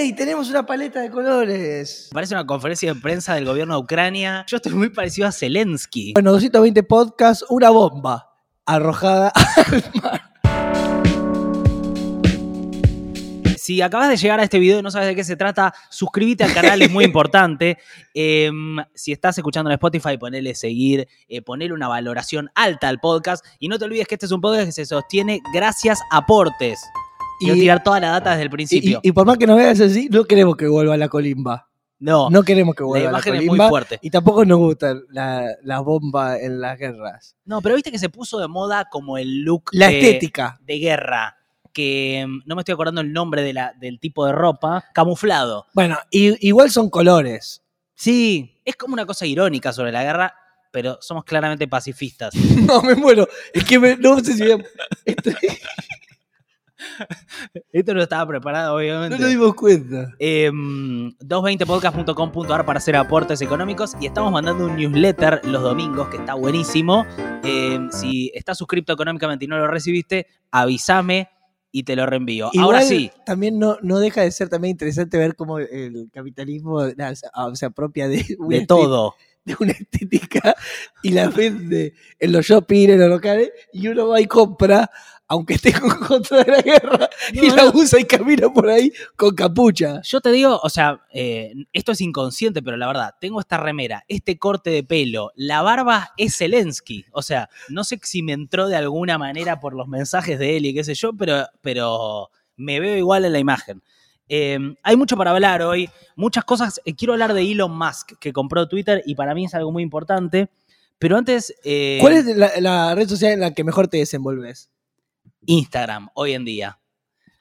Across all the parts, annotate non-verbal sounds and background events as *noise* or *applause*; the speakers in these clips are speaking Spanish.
¡Ey! Tenemos una paleta de colores. Parece una conferencia de prensa del gobierno de Ucrania. Yo estoy muy parecido a Zelensky. Bueno, 220 podcasts, una bomba arrojada *laughs* al mar. Si acabas de llegar a este video y no sabes de qué se trata, suscríbete al canal, es muy *laughs* importante. Eh, si estás escuchando en Spotify, ponele seguir, eh, ponele una valoración alta al podcast. Y no te olvides que este es un podcast que se sostiene gracias a aportes. Quiero Y- tirar toda la data desde el principio. y- y por más que nos veas así, no queremos que vuelva la colimba. no, No queremos que la vuelva la, imagen es muy colimba. fuerte. Y tampoco nos gusta la, la bomba en las guerras. No, pero viste que se puso de moda como el look La de, estética. de guerra. Que mm, no me estoy acordando el nombre de la, del tipo de ropa. Camuflado. Bueno, y- igual son colores. Sí, es como una cosa irónica sobre la guerra, pero somos claramente pacifistas. *laughs* No, me muero. Es que me- no sé si voy a- esto- *laughs* Esto no estaba preparado, no obviamente. nos dimos cuenta. Em, 220podcast.com.ar para hacer aportes económicos y estamos mandando un newsletter los domingos que está buenísimo. Em, si estás suscrito económicamente y no lo recibiste, avísame y te lo reenvío. Ahora sí, También no, no deja de ser también interesante ver cómo el capitalismo se- apropia de, de todo. de una estética y la vende en los shopping, en los locales, y uno va y compra, aunque esté en *laughs* contra de la guerra, y la usa y camina por ahí con capucha. Yo te digo, o sea, eh, esto es inconsciente, pero la verdad, tengo esta remera, este corte de pelo, la barba es Zelensky. O sea, no sé si me entró de alguna manera por los mensajes de él y qué sé yo, pero, pero me veo igual en la imagen. Eh, hay mucho para hablar hoy, muchas cosas. Eh, quiero hablar de Elon Musk, que compró Twitter y para mí es algo muy importante. Pero antes, eh, ¿Cuál es la, la red social en la que mejor te desenvolves? Instagram, hoy en día.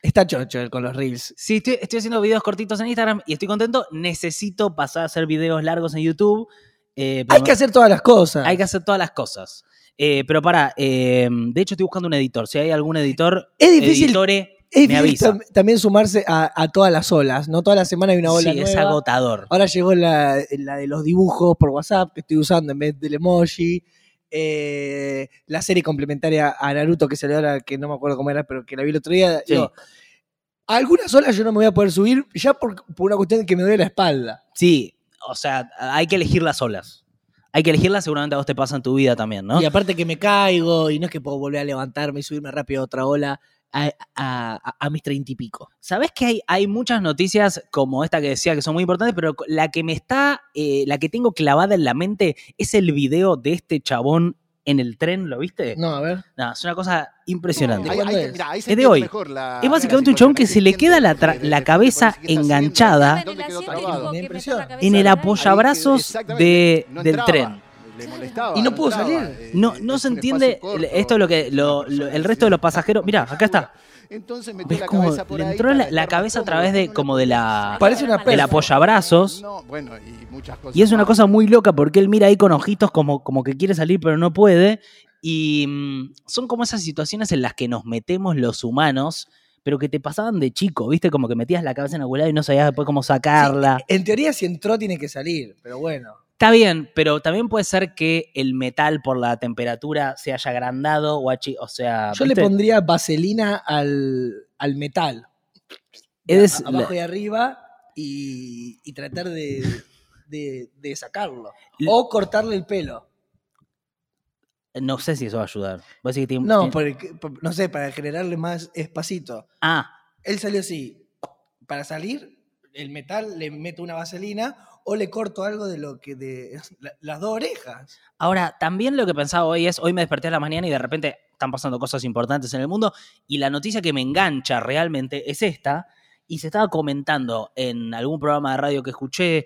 Está chocho con los reels. Sí, estoy, estoy haciendo videos cortitos en Instagram y estoy contento. Necesito pasar a hacer videos largos en YouTube. eh, Hay que hacer todas las cosas. hay que hacer todas las cosas. Eh, pero para, de hecho estoy buscando un editor. Si hay algún editor, Es difícil, editore, es me avisa. también sumarse a, a todas las olas. No toda la semana hay una ola sí, es nueva. agotador. Ahora llegó la, la de los dibujos por WhatsApp que estoy usando en vez del emoji. Eh, la serie complementaria a Naruto que salió ahora, que no me acuerdo cómo era, pero que la vi el otro día. Sí. Digo, a algunas olas yo no me voy a poder subir ya por, por una cuestión de que me duele la espalda. Sí, o sea, hay que elegir las olas. Hay que elegirlas, seguramente a vos te pasa en tu vida también, ¿no? Y aparte que me caigo y no es que puedo volver a levantarme y subirme rápido a otra ola a, a- a- a mis treinta y pico. Sabés que hay, hay muchas noticias como esta que decía que son muy importantes, pero la que me está, eh, la que tengo clavada en la mente es el video de este chabón en el tren, ¿lo viste? No, a ver. No, es una cosa impresionante. Ahí- Ahí- ahí- ¿Cuándo es? mirá, ahí se Es de hoy. mejor la- Es básicamente un chabón que se le queda la, tra- la cabeza enganchada en el apoyabrazos de, del tren. Le molestaba. Y no pudo entraba, salir. eh, No, eh, no se entiende corto, esto es lo que lo- el resto de los pasajeros. Mirá, acá está. Entonces metió ¿Ves la cómo cabeza por le ahí entró la, la cabeza a través de como de la. Parece una del apoyabrazos? No, bueno, y muchas cosas. Y es una cosa muy loca porque él mira ahí con ojitos como, como que quiere salir pero no puede. Y mm, son como esas situaciones en las que nos metemos los humanos, pero que te pasaban de chico, ¿viste? Como que metías la cabeza en lado y no sabías después cómo sacarla. En teoría, si entró, tiene que salir, pero bueno. Está bien, pero también puede ser que el metal por la temperatura se haya agrandado o, o sea... Yo le pondría vaselina al, al metal. Es A- la- abajo y arriba y, y tratar de, de- de sacarlo. L- O cortarle el pelo. No sé si eso va a ayudar. Vos decís que tiene- No, tiene- porque- por- no sé, para generarle más espacito. Ah, Él salió así. Para salir, el metal le meto una vaselina o le corto algo de lo que de la- las dos orejas. Ahora, también lo que pensaba hoy es, hoy me desperté a la mañana y de repente están pasando cosas importantes en el mundo y la noticia que me engancha realmente es esta. Y se estaba comentando en algún programa de radio que escuché,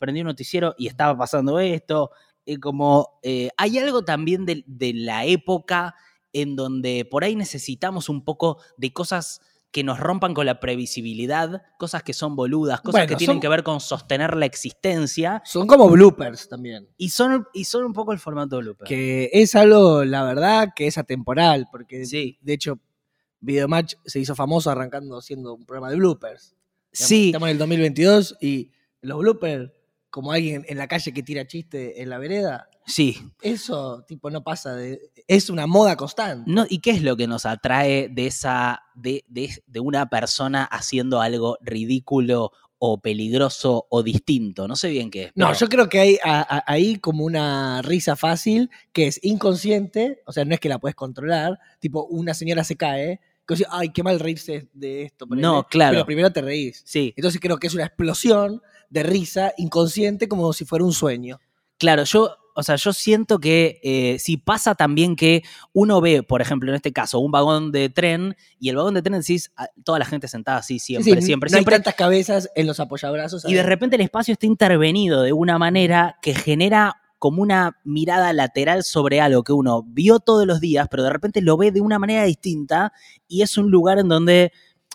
prendí un noticiero y estaba pasando esto. eh, como eh, hay algo también de, de la época en donde por ahí necesitamos un poco de cosas que nos rompan con la previsibilidad, cosas que son boludas, cosas Bueno, que tienen son- que ver con sostener la existencia Son como bloopers también. y son, y son un poco el formato de Looper. Que es algo, la verdad, que es atemporal. Porque Sí. de hecho, Videomatch se hizo famoso arrancando siendo un programa de bloopers. Sí, Estamos en el 2022 y los bloopers, como alguien en la calle que tira chiste en la vereda, Sí. Eso, tipo, no pasa de. Es una moda constante. No, ¿Y qué es lo que nos atrae de esa. de, de- de una persona haciendo algo ridículo o peligroso o distinto? No sé bien qué es. No, yo creo que hay ahí como una risa fácil que es inconsciente, o sea, no es que la puedes controlar. Tipo, una señora se cae, que dice, ay, qué mal reírse de esto. ponele", No, claro. Pero primero te reís. Sí, Entonces creo que es una explosión de risa inconsciente como si fuera un sueño. Claro, yo, o sea, yo siento que eh, si pasa también que uno ve, por ejemplo, en este caso, un vagón de tren y el vagón de tren decís, ah, toda la gente sentada así siempre, Sí, sí, siempre, no siempre. hay tantas cabezas en los apoyabrazos. Y de repente el espacio está intervenido de una manera que genera como una mirada lateral sobre algo que uno vio todos los días, pero de repente lo ve de una manera distinta y es un lugar en donde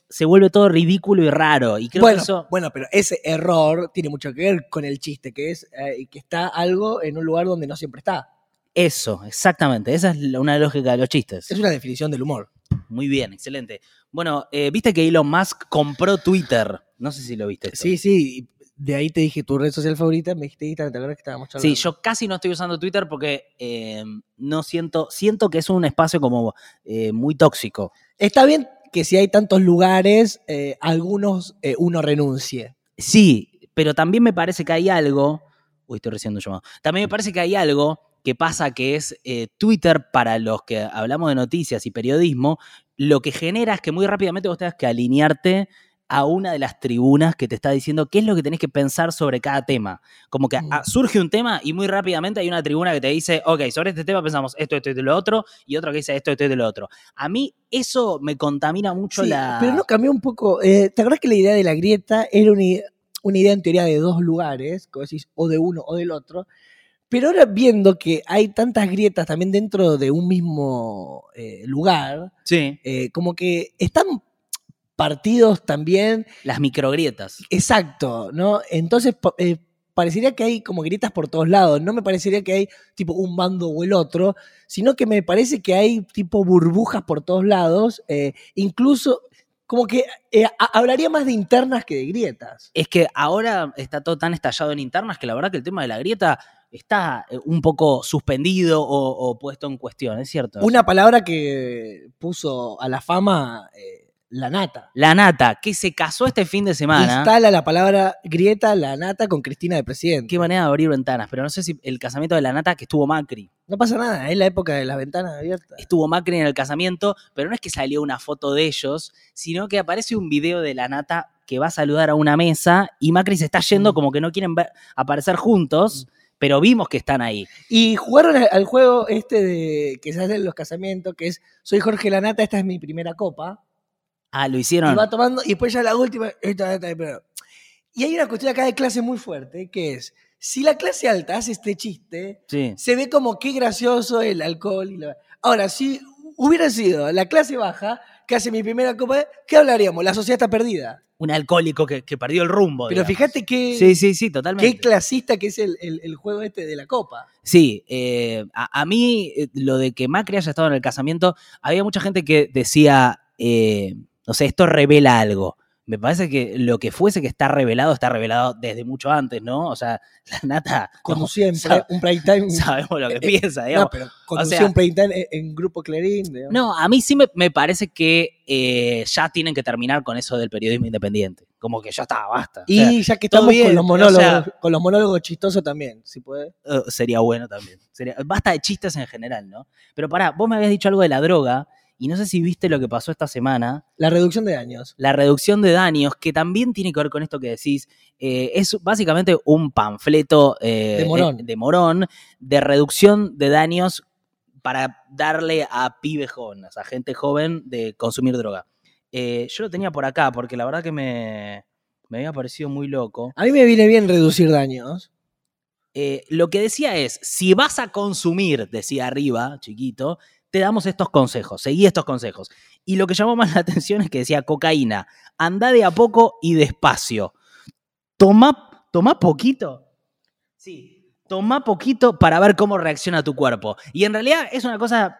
se vuelve todo ridículo y raro. Y creo bueno, que eso. bueno, pero ese error tiene mucho que ver con el chiste, que es eh, que está algo en un lugar donde no siempre está. Eso, exactamente. Esa es la- una lógica de los chistes. Es una definición del humor. Muy bien, excelente. Bueno, eh, viste que Elon Musk compró Twitter. No sé si lo viste. esto. Sí, sí. De ahí te dije tu red social favorita, me dijiste Instagram, ¿te acuerdas que estábamos charlando? Sí, yo casi no estoy usando Twitter porque eh, no siento, siento que es un espacio como muy tóxico. Está bien que si hay tantos lugares, eh, algunos eh, uno renuncie. Sí, pero también me parece que hay algo. Uy, estoy recibiendo un llamado. También me parece que hay algo que pasa que es eh, Twitter para los que hablamos de noticias y periodismo. Lo que genera es que muy rápidamente vos tengas que alinearte a una de las tribunas que te está diciendo qué es lo que tenés que pensar sobre cada tema. Como que Mm. ah, surge un tema y muy rápidamente hay una tribuna que te dice, ok, sobre este tema pensamos esto, esto y lo otro, y otro que dice esto, esto y de lo otro. A mí eso me contamina mucho Sí, la... Pero no cambió un poco. eh, ¿Te acuerdas que la idea de la grieta era una, una idea en teoría de dos lugares, como decís, o de uno o del otro? Pero ahora viendo que hay tantas grietas también dentro de un mismo eh, lugar, Sí, eh, como que están partidos también las microgrietas. Exacto, ¿no? Entonces eh, parecería que hay como grietas por todos lados. No me parecería que hay tipo un bando o el otro, sino que me parece que hay tipo burbujas por todos lados. eh, incluso como que eh, ha- hablaría más de internas que de grietas. Es que ahora está todo tan estallado en internas que la verdad que el tema de la grieta está un poco suspendido o, o puesto en cuestión, ¿es cierto? Una palabra que puso a la fama eh, la nata. La nata, que se casó este fin de semana. Instala la palabra grieta, la nata con Cristina de presidente. Qué manera de abrir ventanas, pero no sé si el casamiento de la nata que estuvo Macri. No pasa nada, es la época de las ventanas abiertas. Estuvo Macri en el casamiento, pero no es que salió una foto de ellos, sino que aparece un video de la nata que va a saludar a una mesa y Macri se está yendo Mm. como que no quieren ver- aparecer juntos, pero vimos que están ahí. Y jugaron al- juego este de que se hace en los casamientos, que es soy Jorge Lanata, esta es mi primera copa. Ah, lo Y hicieron. va tomando, y después ya la última, esta, esta, esta. Y hay una cuestión acá de clase muy fuerte, que es, si la clase alta hace este chiste, Sí. se ve como qué gracioso el alcohol. Y la... Ahora, si hubiera sido la clase baja, que hace mi primera copa, ¿qué hablaríamos? La sociedad está perdida. Un alcohólico que, que perdió el rumbo. Pero digamos. fíjate qué, Sí, sí, sí, totalmente. qué clasista que es el, el- el juego este de la copa. Sí, eh, a, a mí eh, lo de que Macri haya estado en el casamiento, había mucha gente que decía, eh, no sé, esto revela algo. Me parece que lo que fuese que está revelado, está revelado desde mucho antes, ¿no? O sea, *laughs* la nata, no, sabe- un prime time. *laughs* sabemos lo que Eh, piensa, No, digamos. pero conducía sea- un prime time en, en Grupo Clarín. digamos. No, a mí sí me, me parece que eh, ya tienen que terminar con eso del periodismo independiente. Como que ya está, basta. O Y sea, ya que estamos bien, con los o monólogos, sea- con los monólogos chistosos también, si puede. eh, sería bueno también. Sería, basta de chistes en general, ¿no? Pero pará, vos me habías dicho algo de la droga y no sé si viste lo que pasó esta semana. La reducción de daños. La reducción de daños, que también tiene que ver con esto que decís, eh, es básicamente un panfleto eh, De Morón. de Morón de reducción de daños para darle a pibes jóvenes, a gente joven de consumir droga. Eh, yo lo tenía por acá porque la verdad que me, me había parecido muy loco. A mí me viene bien reducir daños. Eh, lo que decía es, si vas a consumir, decía arriba, chiquito, te damos estos consejos, seguí estos consejos. Y lo que llamó más la *laughs* atención es que decía cocaína, anda de a poco y despacio. Toma, toma poquito. Sí, toma poquito para ver cómo reacciona tu cuerpo. Y en realidad es una cosa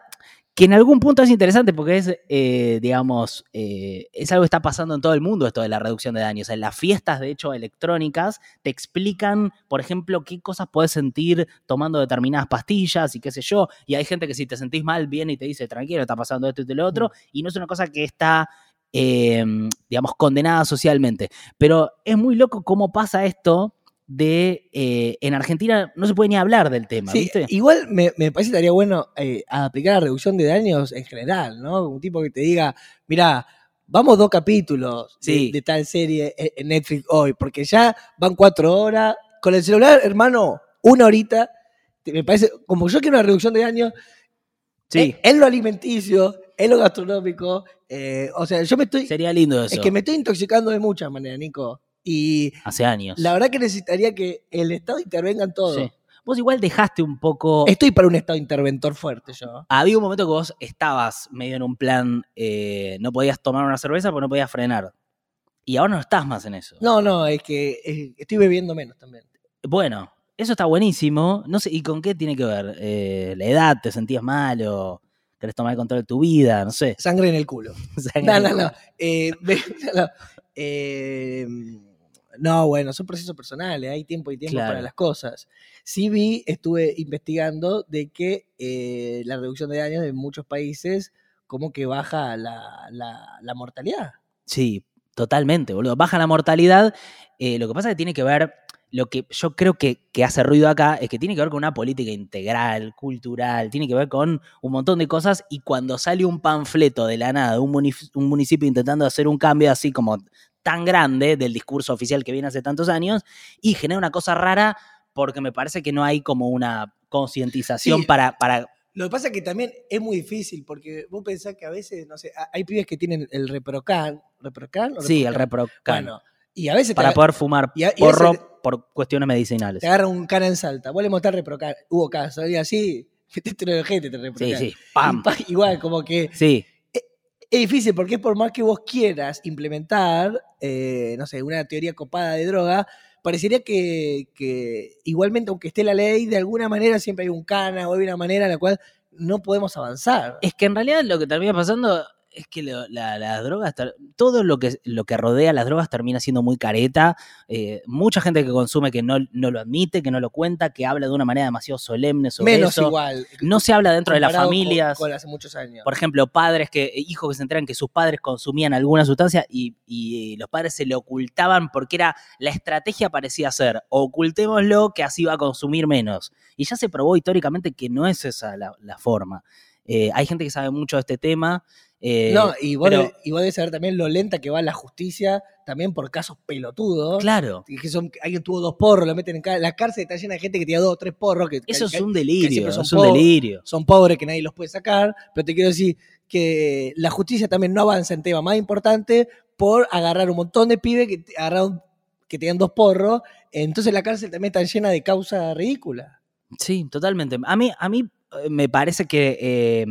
que en algún punto es interesante porque es, eh, digamos, eh, es algo que está pasando en todo el mundo esto de la reducción de daños. En las fiestas, de hecho, electrónicas, te explican, por ejemplo, qué cosas puedes sentir tomando determinadas pastillas y qué sé yo. Y hay gente que si te sentís mal viene y te dice, tranquilo, está pasando esto y lo otro. Y no es una cosa que está, eh, digamos, condenada socialmente. Pero es muy loco cómo pasa esto de eh, en Argentina no se puede ni hablar del tema, Sí, ¿viste? igual me, me parece que estaría bueno eh, aplicar la reducción de daños en general, ¿no? Un tipo que te diga, mira, vamos dos capítulos de- Sí. de, tal serie en- Netflix hoy, porque ya van cuatro horas. Con el celular, hermano, una horita. Me parece, como yo quiero una reducción de daños, Sí, en, en lo alimenticio, en lo gastronómico. eh, o sea, yo me estoy. sería lindo eso. Es que me estoy intoxicando de muchas maneras, Nico. Y Hace años. la verdad que necesitaría que el Estado intervenga en todo. Sí. Vos igual dejaste un poco... Estoy para un Estado interventor fuerte yo. Había un momento que vos estabas medio en un plan, eh, no podías tomar una cerveza porque no podías frenar. Y ahora no estás más en eso. No, no, es que eh, estoy bebiendo menos también. Bueno, eso está buenísimo. No sé, ¿y con qué tiene que ver? Eh, ¿La edad? ¿Te sentías mal o querés tomar el control de tu vida? No sé. Sangre en el culo. *laughs* O sea, No, *laughs* no, no. Eh, ve- no, eh, no, bueno, son procesos personales, hay tiempo y tiempo Claro. para las cosas. Sí vi, estuve investigando de que eh, la reducción de daños en muchos países como que baja la, la- la mortalidad. Sí, totalmente, boludo. Baja la mortalidad. Eh, lo que pasa es que tiene que ver, lo que yo creo que, que hace ruido acá es que tiene que ver con una política integral, cultural, tiene que ver con un montón de cosas y cuando sale un panfleto de la nada, un, un municipio intentando hacer un cambio así como tan grande del discurso oficial que viene hace tantos años y genera una cosa rara porque me parece que no hay como una concientización Sí. para, para... Lo que pasa es que también es muy difícil, porque vos pensás que a veces, no sé, ha- hay pibes que tienen el reprocan, ¿reprocan? o Sí, el reprocan? Bueno, y a veces para poder fumar y a- y porro por cuestiones medicinales. te agarra un cana en salta. Vos le mostrás *laughs* reprocan, hubo caso, y así, metete en el te Sí, reprocan. sí, pam. Y pa- Igual, como que Sí, es difícil porque por más que vos quieras implementar, eh, no sé, una teoría copada de droga, parecería que, que igualmente, aunque esté la ley, de alguna manera siempre hay un cana o hay una manera en la cual no podemos avanzar. Es que en realidad lo que termina pasando es que lo- la- las drogas, todo lo que, lo que rodea las drogas termina siendo muy careta. Eh, mucha gente que consume que no, no lo admite, que no lo cuenta, que habla de una manera demasiado solemne sobre Menos eso. igual. No se habla dentro de las comparado con- familias. Con, hace muchos años. Por ejemplo, padres que, hijos que se enteran que sus padres consumían alguna sustancia y, y los padres se lo ocultaban porque era la estrategia parecía ser, ocultémoslo que así va a consumir menos. Y ya se probó históricamente que no es esa la, la forma. Eh, hay gente que sabe mucho de este tema. Eh, no, y vos, pero- y vos debes saber también lo lenta que va la justicia, también por casos pelotudos. claro, y Que son, alguien tuvo dos porros, lo meten en ca- la cárcel está llena de gente que tiene dos o tres porros. Que, eso que- es un delirio, son es un delirio. son pobres que nadie los puede sacar, pero te quiero decir que la justicia también no avanza en tema más importante por agarrar un montón de pibes que agarraron que tenían dos porros, entonces la cárcel también está llena de causas ridículas. Sí, totalmente. A mí, a mí eh, me parece que eh,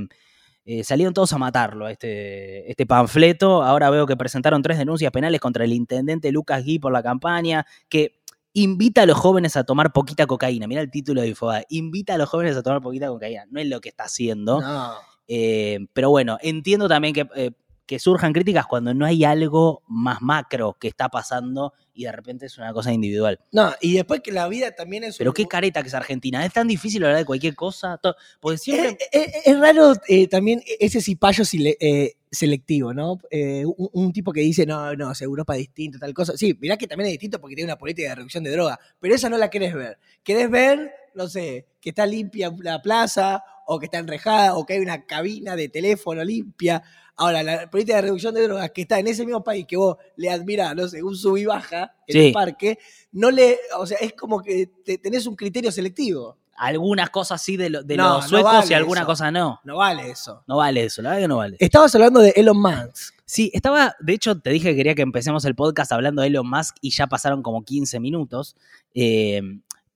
eh, salieron todos a matarlo, este, este panfleto. Ahora veo que presentaron tres denuncias penales contra el intendente Lucas Gui por la campaña, que invita a los jóvenes a tomar poquita cocaína. Mira el título de Infobae. Invita a los jóvenes a tomar poquita cocaína. No es lo que está haciendo. No. Eh, pero bueno, entiendo también que, eh, que surjan críticas cuando no hay algo más macro que está pasando y de repente es una cosa individual. No, y después que la vida también es Pero un- qué careta que es Argentina. Es tan difícil hablar de cualquier cosa. Porque siempre. Es, es- es raro eh, también ese cipayo sile- eh, selectivo, ¿no? Eh, un, un tipo que dice, no, no, es Europa distinto, tal cosa. Sí, mirá que también es distinto porque tiene una política de reducción de droga, pero esa no la querés ver. Querés ver, no sé, que está limpia la plaza, o que está enrejada, o que hay una cabina de teléfono limpia. Ahora, la política de reducción de drogas que está en ese mismo país que vos le admirás, no sé, un sub y baja en Sí. el parque, no le, o sea, es como que te- tenés un criterio selectivo. algunas cosas sí de, lo- de No, los no suecos vale y alguna eso. cosa no. No vale eso. No vale eso, la verdad que no vale. Estabas hablando de Elon Musk. Sí, estaba, de hecho, te dije que quería que empecemos el podcast hablando de Elon Musk y ya pasaron como 15 minutos. Eh,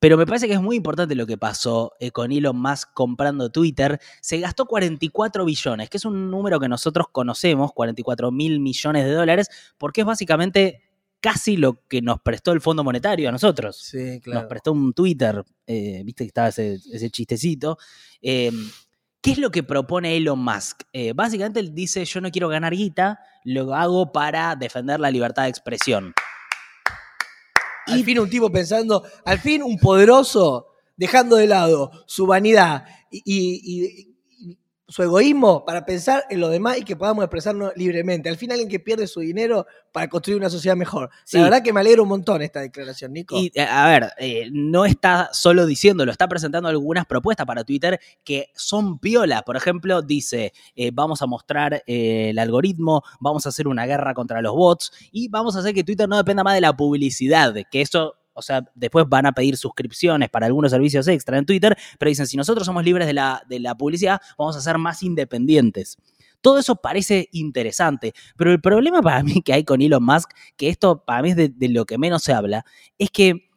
pero me parece que es muy importante lo que pasó eh, con Elon Musk comprando Twitter. Se gastó 44 billones, que es un número que nosotros conocemos, 44 mil millones de dólares, porque es básicamente casi lo que nos prestó el Fondo Monetario a nosotros. Sí, nos prestó un Twitter, eh, viste que estaba ese, ese chistecito, eh, ¿Qué es lo que propone Elon Musk? Eh, básicamente él dice, yo no quiero ganar guita, lo hago para defender la libertad de expresión. Al fin un tipo pensando, al fin un poderoso dejando de lado su vanidad y, y- y- y su egoísmo para pensar en lo demás y que podamos expresarnos libremente. Al fin alguien que pierde su dinero para construir una sociedad mejor. Sí. La verdad que me alegra un montón esta declaración, Nico. Y eh, a ver, eh, no está solo diciéndolo, está presentando algunas propuestas para Twitter que son piola. Por ejemplo, dice, eh, vamos a mostrar eh, el algoritmo, vamos a hacer una guerra contra los bots y vamos a hacer que Twitter no dependa más de la publicidad, que eso... O sea, después van a pedir suscripciones para algunos servicios extra en Twitter, pero dicen, si nosotros somos libres de la, de la publicidad, vamos a ser más independientes. Todo eso parece interesante, pero el problema para *laughs* mí que hay con Elon Musk, que esto para mí es de, de lo que menos se habla, es que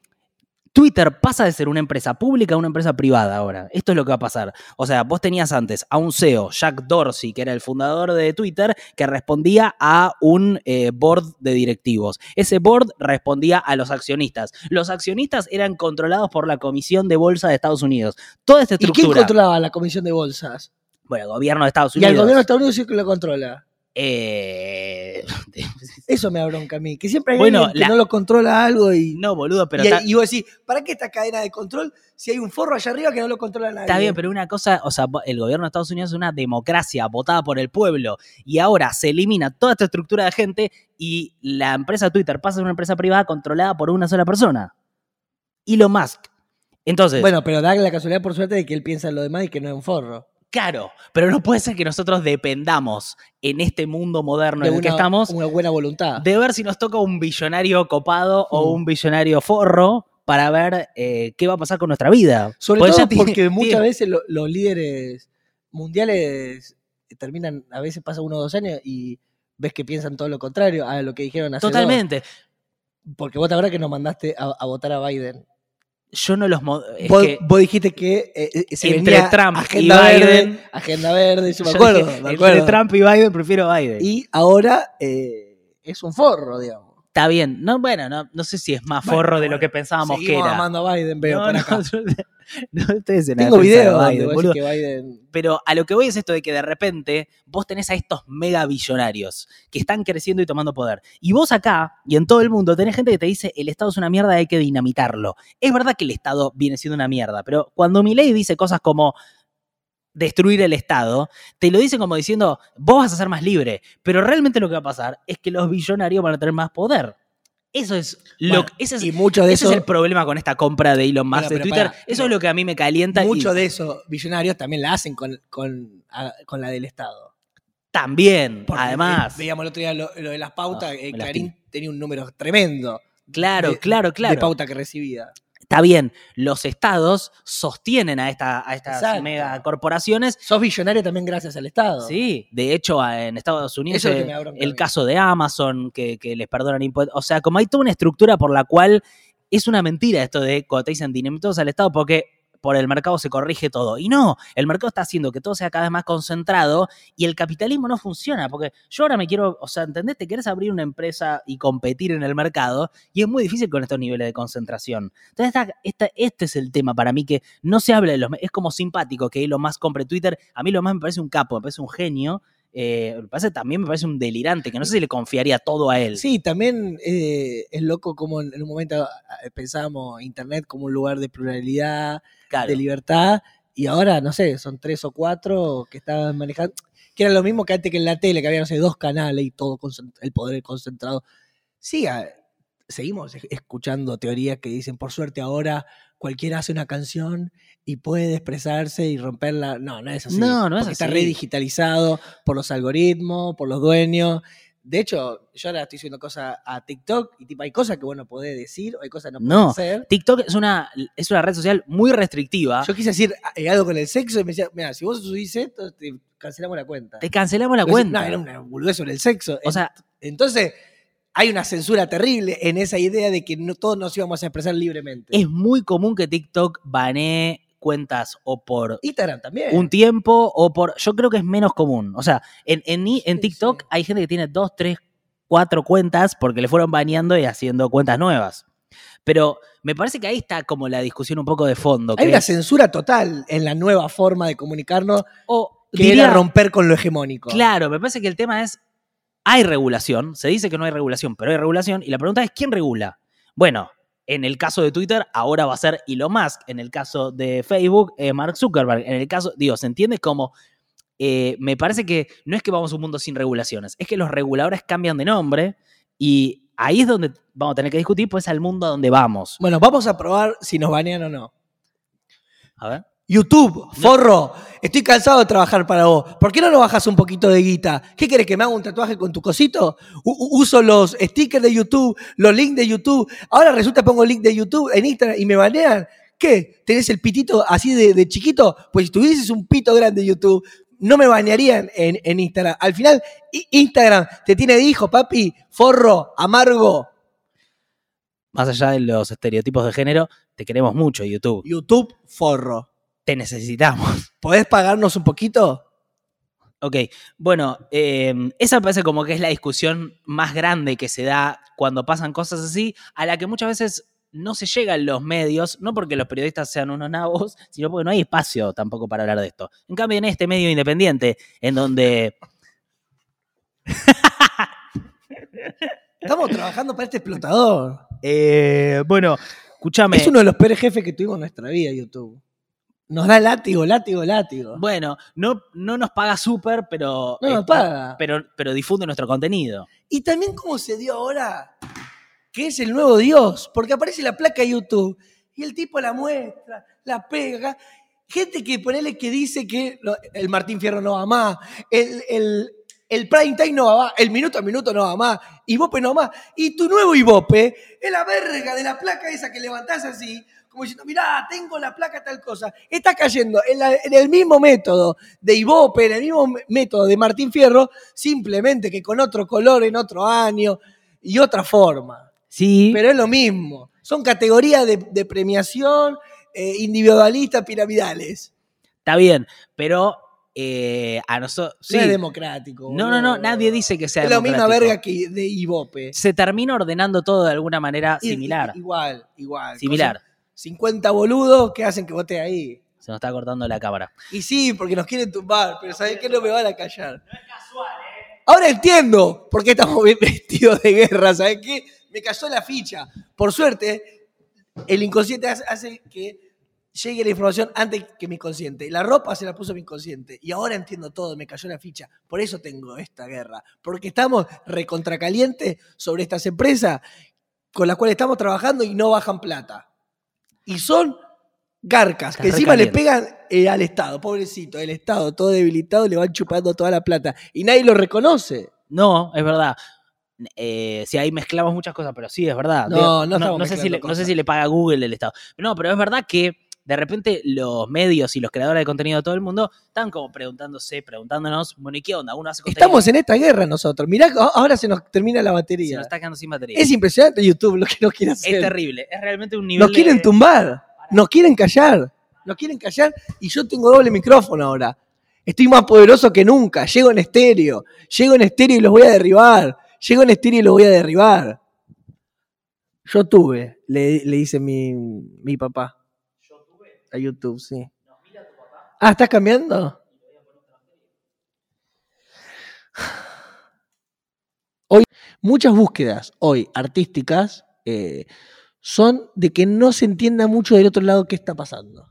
Twitter pasa de ser una empresa pública a una empresa privada ahora. Esto es lo que va a pasar. O sea, vos tenías antes a un CEO, Jack Dorsey, que era el fundador de Twitter, que respondía a un eh, board de directivos. Ese board respondía a los accionistas. Los accionistas eran controlados por la Comisión de Bolsa de Estados Unidos. Toda esta ¿Y quién controlaba la comisión de bolsas? Bueno, el gobierno de Estados Y Unidos. al gobierno de Estados Unidos sí que lo controla. Eh, *laughs* Eso me da bronca a mí. Que siempre hay Bueno, alguien que la- no lo controla algo y. no, boludo, pero y, vos decís, ¿para qué esta cadena de control si hay un forro allá arriba que no lo controla nadie? Está bien, pero una cosa, o sea, el gobierno de Estados Unidos es una democracia votada por el pueblo y ahora se elimina toda esta estructura de gente y la empresa Twitter pasa a ser una empresa privada controlada por una sola persona. Elon Musk. Entonces, Bueno, pero da la casualidad por suerte de que él piensa en lo demás y que no es un forro. Claro, pero no puede ser que nosotros dependamos en este mundo moderno de en el que estamos una buena voluntad. de ver si nos toca un billonario copado o Mm. un billonario forro para ver eh, qué va a pasar con nuestra vida. Sobre todo tiene- porque muchas tiene- veces lo- los líderes mundiales terminan, a veces pasa uno o dos años y ves que piensan todo lo contrario a lo que dijeron hace dos. Totalmente. Porque vos te que nos mandaste a, a votar a Biden. Yo no los... es Vos, que- vos dijiste que eh, eh, se Entre venía Trump y verde, Biden- agenda verde, yo me *laughs* Yo acuerdo, dije, me entre. Trump y Biden prefiero Biden. Y ahora eh, es un forro, digamos. Está bien. No, bueno, no, no sé si es más Bueno, forro de lo que pensábamos que era. amando a Biden, veo no, por no, acá. yo- *laughs* no ustedes en Tengo defensa de donde Biden, que Biden... Pero a lo que voy es esto de que de repente vos tenés a estos mega billonarios que están creciendo y tomando poder. Y vos acá y en todo el mundo tenés gente que te dice el Estado es una mierda, hay que dinamitarlo. Es verdad que el Estado viene siendo una mierda, pero cuando Milei dice cosas como destruir el Estado, te lo dice como diciendo, vos vas a ser más libre, pero realmente lo que va a pasar es que los billonarios van a tener más poder. Eso es lo Bueno, ese es, y mucho de ese eso, es el problema con esta compra de Elon Musk de Twitter. Eso es lo que a mí me calienta. y- mucho de esos billonarios también la hacen con, con, a- con la del Estado. También, Porque, además. eh, veíamos el otro día lo, lo de las pautas, Ah, eh, tenía un número tremendo. Claro, de- claro, claro. De pauta que recibía. Está bien, los estados sostienen a, esta, a estas Exacto. megacorporaciones. Sos billonario también gracias al Estado. Sí, de hecho en Estados Unidos es el caso de Amazon, que, que les perdonan impuestos. O sea, como hay toda una estructura por la cual es una mentira esto de cuando te dicen dinamitos al Estado, porque por el mercado se corrige todo. Y no, el mercado está haciendo que todo sea cada vez más concentrado y el capitalismo no funciona, porque yo ahora me quiero, o sea, ¿entendés? Te quieres abrir una empresa y competir en el mercado y es muy difícil con estos niveles de concentración. Entonces, esta- esta- este es el tema para mí, que no se habla de los... Es como simpático que Elon Musk compre Twitter. A mí lo más me parece un capo, me parece un genio. Eh, parece, también me parece un delirante, que no sé si le confiaría todo a él. Sí, también eh, es loco como en, un momento eh, pensábamos Internet como un lugar de pluralidad, Claro. de libertad, y ahora, no sé, son tres o cuatro que estaban manejando, que era lo mismo que antes que en la tele, que había, no sé, dos canales y todo el poder concentrado. Sí, a- seguimos es- escuchando teorías que dicen, por suerte ahora cualquiera hace una canción y puede expresarse y romperla. No, no es así. No, no es Está así. re digitalizado por los algoritmos, por los dueños. De hecho, yo ahora estoy subiendo cosas a TikTok y tipo, hay cosas que bueno podés decir, o hay cosas que no, No. podés hacer. TikTok es una, es una red social muy restrictiva. Yo quise decir eh, algo con el sexo y me decía, mira, si vos subís esto, te cancelamos la cuenta. Te cancelamos la cuenta. No, era una boludez sobre el sexo. O sea, Entonces, hay una censura terrible en esa idea de que no, todos nos íbamos a expresar libremente. es muy común que TikTok banee cuentas o por Instagram también. un tiempo o por. Yo creo que es menos común. O sea, en, en, Sí, TikTok sí. hay gente que tiene dos, tres, cuatro cuentas porque le fueron baneando y haciendo cuentas nuevas. Pero me parece que ahí está como la discusión un poco de fondo. Hay que una es- censura total en la nueva forma de comunicarnos o que diría- era romper con lo hegemónico. Claro, me parece que el tema es, hay regulación, se dice que no hay regulación, pero hay regulación, y la pregunta es, ¿quién regula? Bueno, en el caso de Twitter, ahora va a ser Elon Musk, en el caso de Facebook, eh, Mark Zuckerberg, en el caso, digo, ¿se entiende como... eh, me parece que no es que vamos a un mundo sin regulaciones, es que los reguladores cambian de nombre y ahí es donde vamos a tener que discutir, pues, al mundo a donde vamos. Bueno, vamos a probar si nos banean o no. A ver. YouTube, forro, estoy cansado de trabajar para vos. ¿Por qué no nos bajas un poquito de guita? ¿Qué querés que me haga un tatuaje con tu cosito? U- uso los stickers de YouTube, los links de YouTube. Ahora resulta que pongo link de YouTube en Instagram y me banean. ¿Qué? ¿Tenés el pitito así de, de chiquito? Pues si tuvieses un pito grande de YouTube, no me banearían en, en Instagram. Al final, Instagram te tiene de hijo, papi, forro, amargo. Más allá de los estereotipos de género, te queremos mucho, YouTube. YouTube, forro. Te necesitamos. *laughs* ¿Podés pagarnos un poquito? Ok, bueno, eh, esa me parece como que es la discusión más grande que se da cuando pasan cosas así, a la que muchas veces no se llega en los medios, no porque los periodistas sean unos nabos, sino porque no hay espacio tampoco para hablar de esto. En cambio, en este medio independiente, en donde... *laughs* Estamos trabajando para este explotador. eh, bueno, escúchame. Es uno de los peores jefes que tuvimos en nuestra vida, YouTube. Nos da látigo, látigo, látigo. Bueno, no, no nos paga súper, pero, No nos está- paga. pero, pero difunde nuestro contenido. Y también cómo se dio ahora, que es el nuevo Dios, porque aparece la placa de YouTube y el tipo la muestra, la pega. Gente que ponele que dice que lo- el Martín Fierro no va más, el, el, el prime time no va más, el minuto a minuto no va más, Ibope no va más. Y tu nuevo Ibope es la verga de la placa esa que levantás así, como diciendo, mirá, tengo la placa tal cosa. Está cayendo en, la- en el mismo método de Ibope, en el mismo método de Martín Fierro, simplemente que con otro color en otro año y otra forma. Sí, Pero es lo mismo. Son categorías de, de premiación eh, individualistas piramidales. está bien, pero eh, a nosotros... No es democrático. No, no, no, nadie dice que sea Es la misma democrático. verga que de Ibope. Se termina ordenando todo de alguna manera similar. Igual, igual. Similar. 50 boludos que hacen que vote ahí. Se nos está cortando la cámara. Y sí, porque nos quieren tumbar, pero ¿sabés qué? No me van a callar. Ahora entiendo por qué estamos bien *laughs* vestidos de guerra, ¿sabés qué? Me cayó la ficha. Por suerte, el inconsciente hace- hace que llegue la información antes que mi consciente. La ropa se la puso mi inconsciente. Y ahora entiendo todo, me cayó la ficha. Por eso tengo esta guerra. Porque estamos recontracalientes sobre estas empresas con las cuales estamos trabajando y no bajan plata. Y son garcas, que encima le pegan eh, al Estado, pobrecito, el Estado todo debilitado, le van chupando toda la plata. Y nadie lo reconoce. No, es verdad. Eh, sí, ahí mezclamos muchas cosas, pero sí, es verdad. No, Digo, no estamos sé si le, no sé si le paga Google el Estado. No, pero es verdad que de repente los medios y los creadores de contenido de todo el mundo están como preguntándose, preguntándonos, bueno, ¿y qué onda? Uno hace contenido. Estamos en esta guerra nosotros. Mirá, ahora se nos termina la se batería. nos está quedando sin batería. Es impresionante YouTube lo que nos quiere Es hacer. terrible. Es realmente un nivel. Nos quieren de- tumbar. Nos quieren callar. Nos quieren callar y yo tengo doble micrófono ahora. Estoy más poderoso que nunca. Llego en estéreo. Llego en estéreo y los voy a derribar. Llego en estéreo y los voy a derribar. Yo tuve, le, le dice mi, mi papá. A YouTube, sí. Ah, ¿estás cambiando? Hoy, muchas búsquedas hoy artísticas eh, son de que no se entienda mucho del otro lado qué está pasando.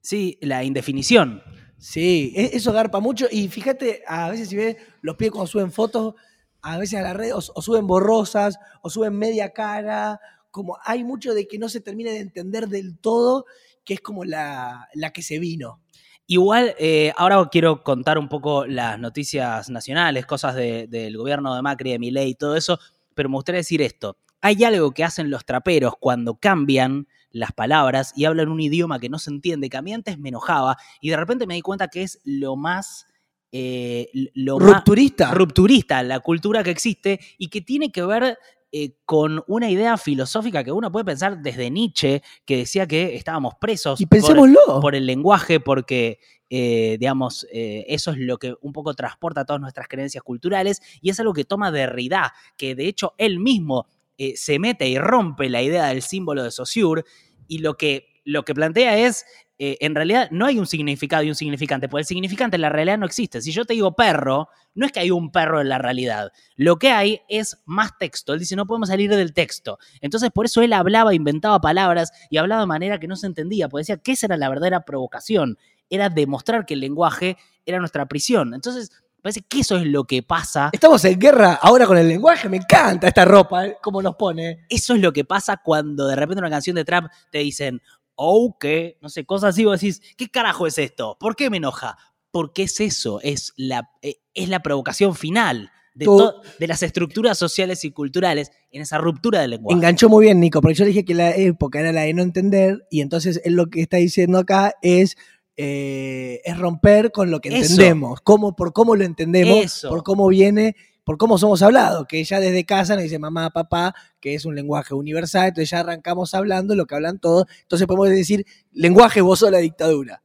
Sí, la indefinición. Sí, e- eso garpa mucho. Y fíjate, a veces si ves los pies cuando suben fotos, a veces a la red o, o suben borrosas, o suben media cara. Como hay mucho de que no se termina de entender del todo, que es como la, la que se vino. Igual, eh, ahora quiero contar un poco las noticias nacionales, cosas de- del gobierno de Macri, de Milei y todo eso, pero me gustaría decir esto. Hay algo que hacen los traperos cuando cambian las palabras y hablan un idioma que no se entiende, que a mí antes me enojaba y de repente me di cuenta que es lo más... eh, lo más Rupturista. rupturista, la cultura que existe y que tiene que ver eh, con una idea filosófica que uno puede pensar desde Nietzsche, que decía que estábamos presos y por- por el lenguaje, porque, eh, digamos, eh, eso es lo que un poco transporta todas nuestras creencias culturales y es algo que toma Derrida, que de hecho él mismo se mete y rompe la idea del símbolo de Saussure y lo que, lo que plantea es, eh, en realidad no hay un significado y un significante, porque el significante en la realidad no existe. Si yo te digo perro, no es que hay un perro en la realidad, lo que hay es más texto. Él dice, no podemos salir del texto. Entonces por eso él hablaba, inventaba palabras y hablaba de manera que no se entendía, porque decía que esa era la verdadera provocación, era demostrar que el lenguaje era nuestra prisión. Entonces... Parece que eso es lo que pasa Estamos en guerra ahora con el lenguaje. Me encanta esta ropa, ¿eh? cómo nos pone. Eso es lo que pasa cuando de repente en una canción de trap te dicen, oh, que, no sé, cosas así, vos decís, ¿qué carajo es esto? ¿Por qué me enoja? Porque es eso, es la, eh, es la provocación final de, to- de las estructuras sociales y culturales en esa ruptura del lenguaje. Enganchó muy bien, Nico, porque yo dije que la época era la de no entender, y entonces él lo que está diciendo acá es, eh, es romper con lo que entendemos, cómo, por cómo lo entendemos, Eso. por cómo viene, por cómo somos hablados, que ya desde casa nos dice mamá, papá, que es un lenguaje universal, entonces ya arrancamos hablando lo que hablan todos, entonces podemos decir, lenguaje vos sos la dictadura,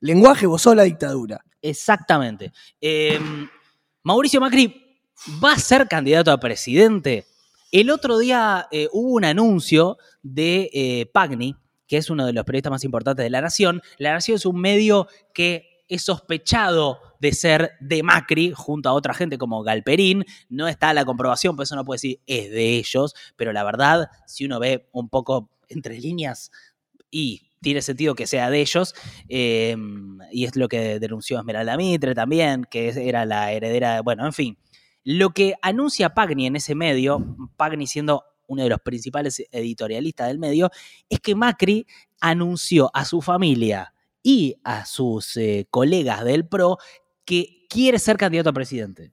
lenguaje vos sos la dictadura. Exactamente. Eh, Mauricio Macri va a ser candidato a presidente. El otro día eh, hubo un anuncio de eh, Pagni, que es uno de los periodistas más importantes de La Nación. La Nación es un medio que es sospechado de ser de Macri junto a otra gente como Galperín. No está la comprobación, por eso no puede decir es de ellos, pero la verdad, si uno ve un poco entre líneas y tiene sentido que sea de ellos, eh, y es lo que denunció Esmeralda Mitre también, que era la heredera, de- bueno, en fin. Lo que anuncia Pagni en ese medio, Pagni siendo uno de los principales editorialistas del medio, es que Macri anunció a su familia y a sus eh, colegas del PRO que quiere ser candidato a presidente.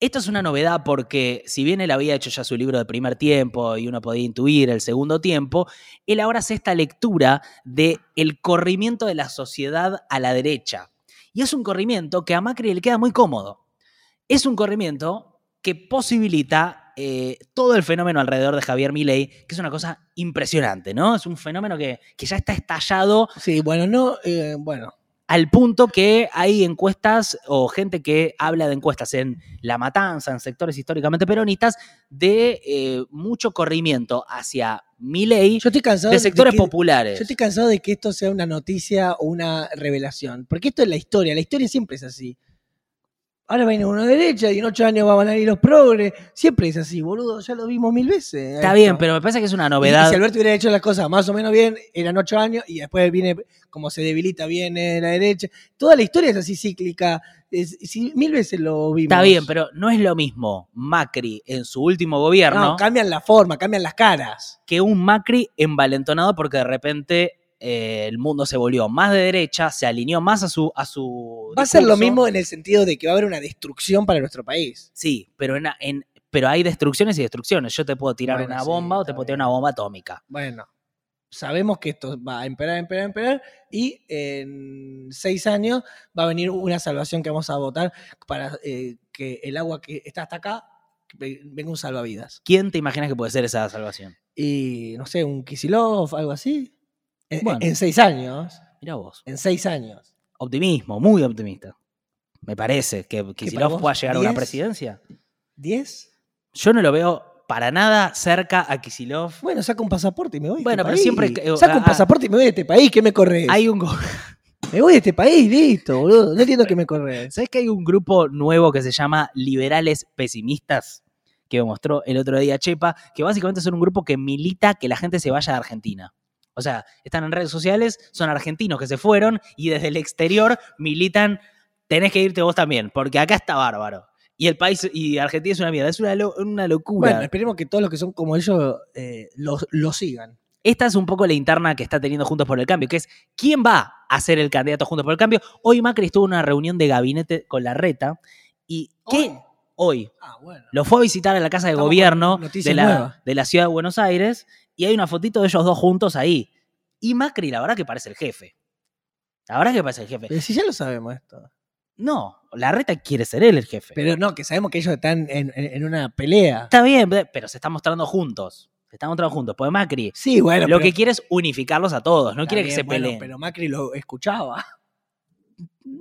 Esto es una novedad porque si bien él había hecho ya su libro de primer tiempo y uno podía intuir el segundo tiempo, él ahora hace esta lectura de el corrimiento de la sociedad a la derecha. Y es un corrimiento que a Macri le queda muy cómodo. Es un corrimiento que posibilita eh, todo el fenómeno alrededor de Javier Milei, que es una cosa impresionante, ¿no? Es un fenómeno que, que ya está estallado Sí, bueno, no, eh, bueno, al punto que hay encuestas o gente que habla de encuestas en La Matanza, en sectores históricamente peronistas, de eh, mucho corrimiento hacia Milei yo estoy cansado de sectores que- populares. Yo estoy cansado de que esto sea una noticia o una revelación. Porque esto es la historia. La historia siempre es así. Ahora viene uno de derecha y en ocho años van a venir los progres. Siempre es así, boludo. Ya lo vimos mil veces. Está esto. bien, pero me parece que es una novedad. Y si Alberto hubiera hecho las cosas más o menos bien, eran ocho años y después viene, como se debilita, viene la derecha. Toda la historia es así cíclica. Es- mil veces lo vimos. Está bien, pero no es lo mismo Macri en su último gobierno No, cambian la forma, cambian las caras. que un Macri envalentonado porque de repente eh, el mundo se volvió más de derecha, se alineó más a su, a su Va a ser lo mismo en el sentido de que va a haber una destrucción para nuestro país. Sí, pero, en, en- pero hay destrucciones y destrucciones. Yo te puedo tirar Bueno, una sí, bomba o te puedo tirar una bomba atómica. Bueno, sabemos que esto va a empeorar, empeorar, empeorar y en seis años va a venir una salvación que vamos a votar para eh, que el agua que está hasta acá ve- venga un salvavidas. ¿Quién te imaginas que puede ser esa salvación? Y no sé, un Kisilov, algo así. En, Bueno. en seis años. Mira vos. En seis años. Optimismo, muy optimista. Me parece que Kicillof vos, pueda llegar a una 10? presidencia. ¿Diez? Yo no lo veo para nada cerca a Kisilov. Bueno, saca un pasaporte y me voy. de Bueno, este pero país. siempre que- Saca un pasaporte y me voy de este país. ¿Qué me corres? Hay un, *laughs* Me voy de este país, listo, boludo. No entiendo qué me corres. ¿Sabes que hay un grupo nuevo que se llama Liberales Pesimistas? Que me mostró el otro día Chepa, que básicamente son un grupo que milita que la gente se vaya de Argentina. O sea, están en redes sociales, son argentinos que se fueron y desde el exterior militan, tenés que irte vos también, porque acá está bárbaro. Y el país, y Argentina es una mierda, es una, lo- una locura. Bueno, esperemos que todos los que son como ellos eh, lo, lo sigan. Esta es un poco la interna que está teniendo Juntos por el Cambio, que es ¿quién va a ser el candidato Juntos por el Cambio? Hoy Macri estuvo en una reunión de gabinete con la reta y ¿qué? Hoy. Ah, bueno. Lo fue a visitar a la casa de Estamos gobierno de la, de la ciudad de Buenos Aires y hay una fotito de ellos dos juntos ahí. Y Macri, la verdad que parece el jefe. La verdad que parece el jefe. Pero si ya lo sabemos esto. No, la reta quiere ser él el jefe. Pero no, que sabemos que ellos están en, en- en una pelea. Está bien, pero se está mostrando juntos. Se están mostrando juntos. Porque Macri Sí, bueno. lo pero- que quiere es unificarlos a todos. No está quiere que se bueno, peleen. pero Macri lo escuchaba.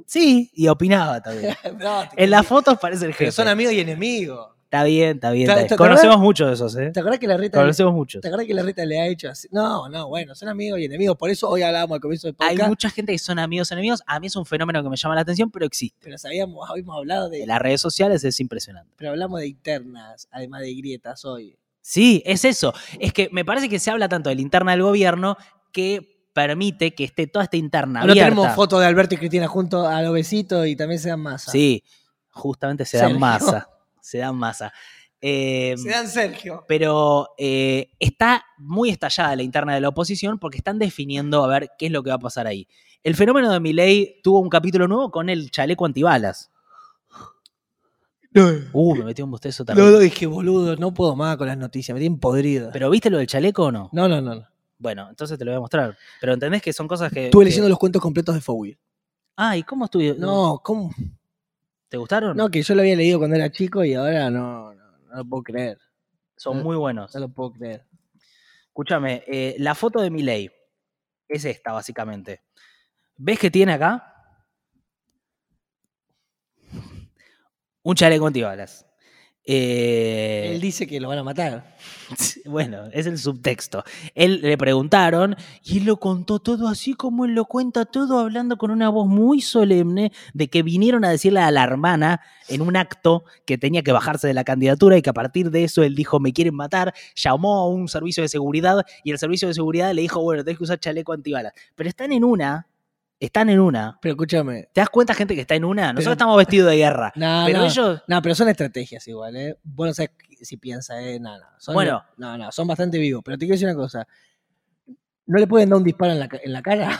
Sí, y opinaba también. *laughs* No, En las fotos parece el decir, Pero jefe. son amigos y enemigos. Está bien, está bien. ¿Te- está bien. te- te Conocemos muchos de esos, ¿eh? ¿Te acuerdas que la reta... Conocemos muchos. ¿Te acuerdas que la reta le ha hecho así? No, no, bueno, son amigos y enemigos. Por eso hoy hablábamos al comienzo del Hay podcast. mucha gente que son amigos enemigos. A mí es un fenómeno que me llama la atención, pero existe. Pero sabíamos, habíamos hablado de... De las redes sociales es impresionante. Pero hablamos de internas, además de grietas hoy. Sí, es eso. Es que me parece que se habla tanto de la interna del gobierno que permite que esté toda esta interna No abierta. tenemos fotos de Alberto y Cristina juntos a los besitos y también se dan masa. Sí, justamente se dan masa. Se dan masa. Eh, Se dan Sergio. pero eh, está muy estallada la interna de la oposición porque están definiendo a ver qué es lo que va a pasar ahí. El fenómeno de Milei tuvo un capítulo nuevo con el chaleco antibalas. No, Uh, me metió un bostezo no, terrible. no, dije, boludo, no puedo más con las noticias, me tienen podrido. ¿Pero viste lo del chaleco o no? no, no, no. no. Bueno, entonces te lo voy a mostrar. Pero entendés que son cosas que. Estuve que- leyendo los cuentos completos de Fowl. Ah, ¿y cómo estuve? No, ¿cómo? ¿Te gustaron? No, que yo lo había leído cuando era chico y ahora no, no, no lo puedo creer. Son no. muy buenos. No lo puedo creer. Escúchame, eh, la foto de Milei es esta, básicamente. ¿Ves que tiene acá? Un chaleco antibalas. Eh, Él dice que lo van a matar. *laughs* Bueno, es el subtexto. Él le preguntaron y él lo contó todo así como él lo cuenta todo, hablando con una voz muy solemne de que vinieron a decirle a la hermana en un acto que tenía que bajarse de la candidatura y que a partir de eso él dijo, me quieren matar, llamó a un servicio de seguridad y el servicio de seguridad le dijo, bueno, tenés que usar chaleco antibalas. Pero están en una, están en una. Pero escúchame. ¿Te das cuenta, gente, que está en una? Nosotros Pero- estamos vestidos de guerra. No, pero no, ellos... no, pero son estrategias igual, ¿eh? Vos no sabés si piensa, ¿eh? No, no. Son, Bueno. No, no, son bastante vivos. Pero te quiero decir una cosa. ¿No le pueden dar un disparo en la, en la cara?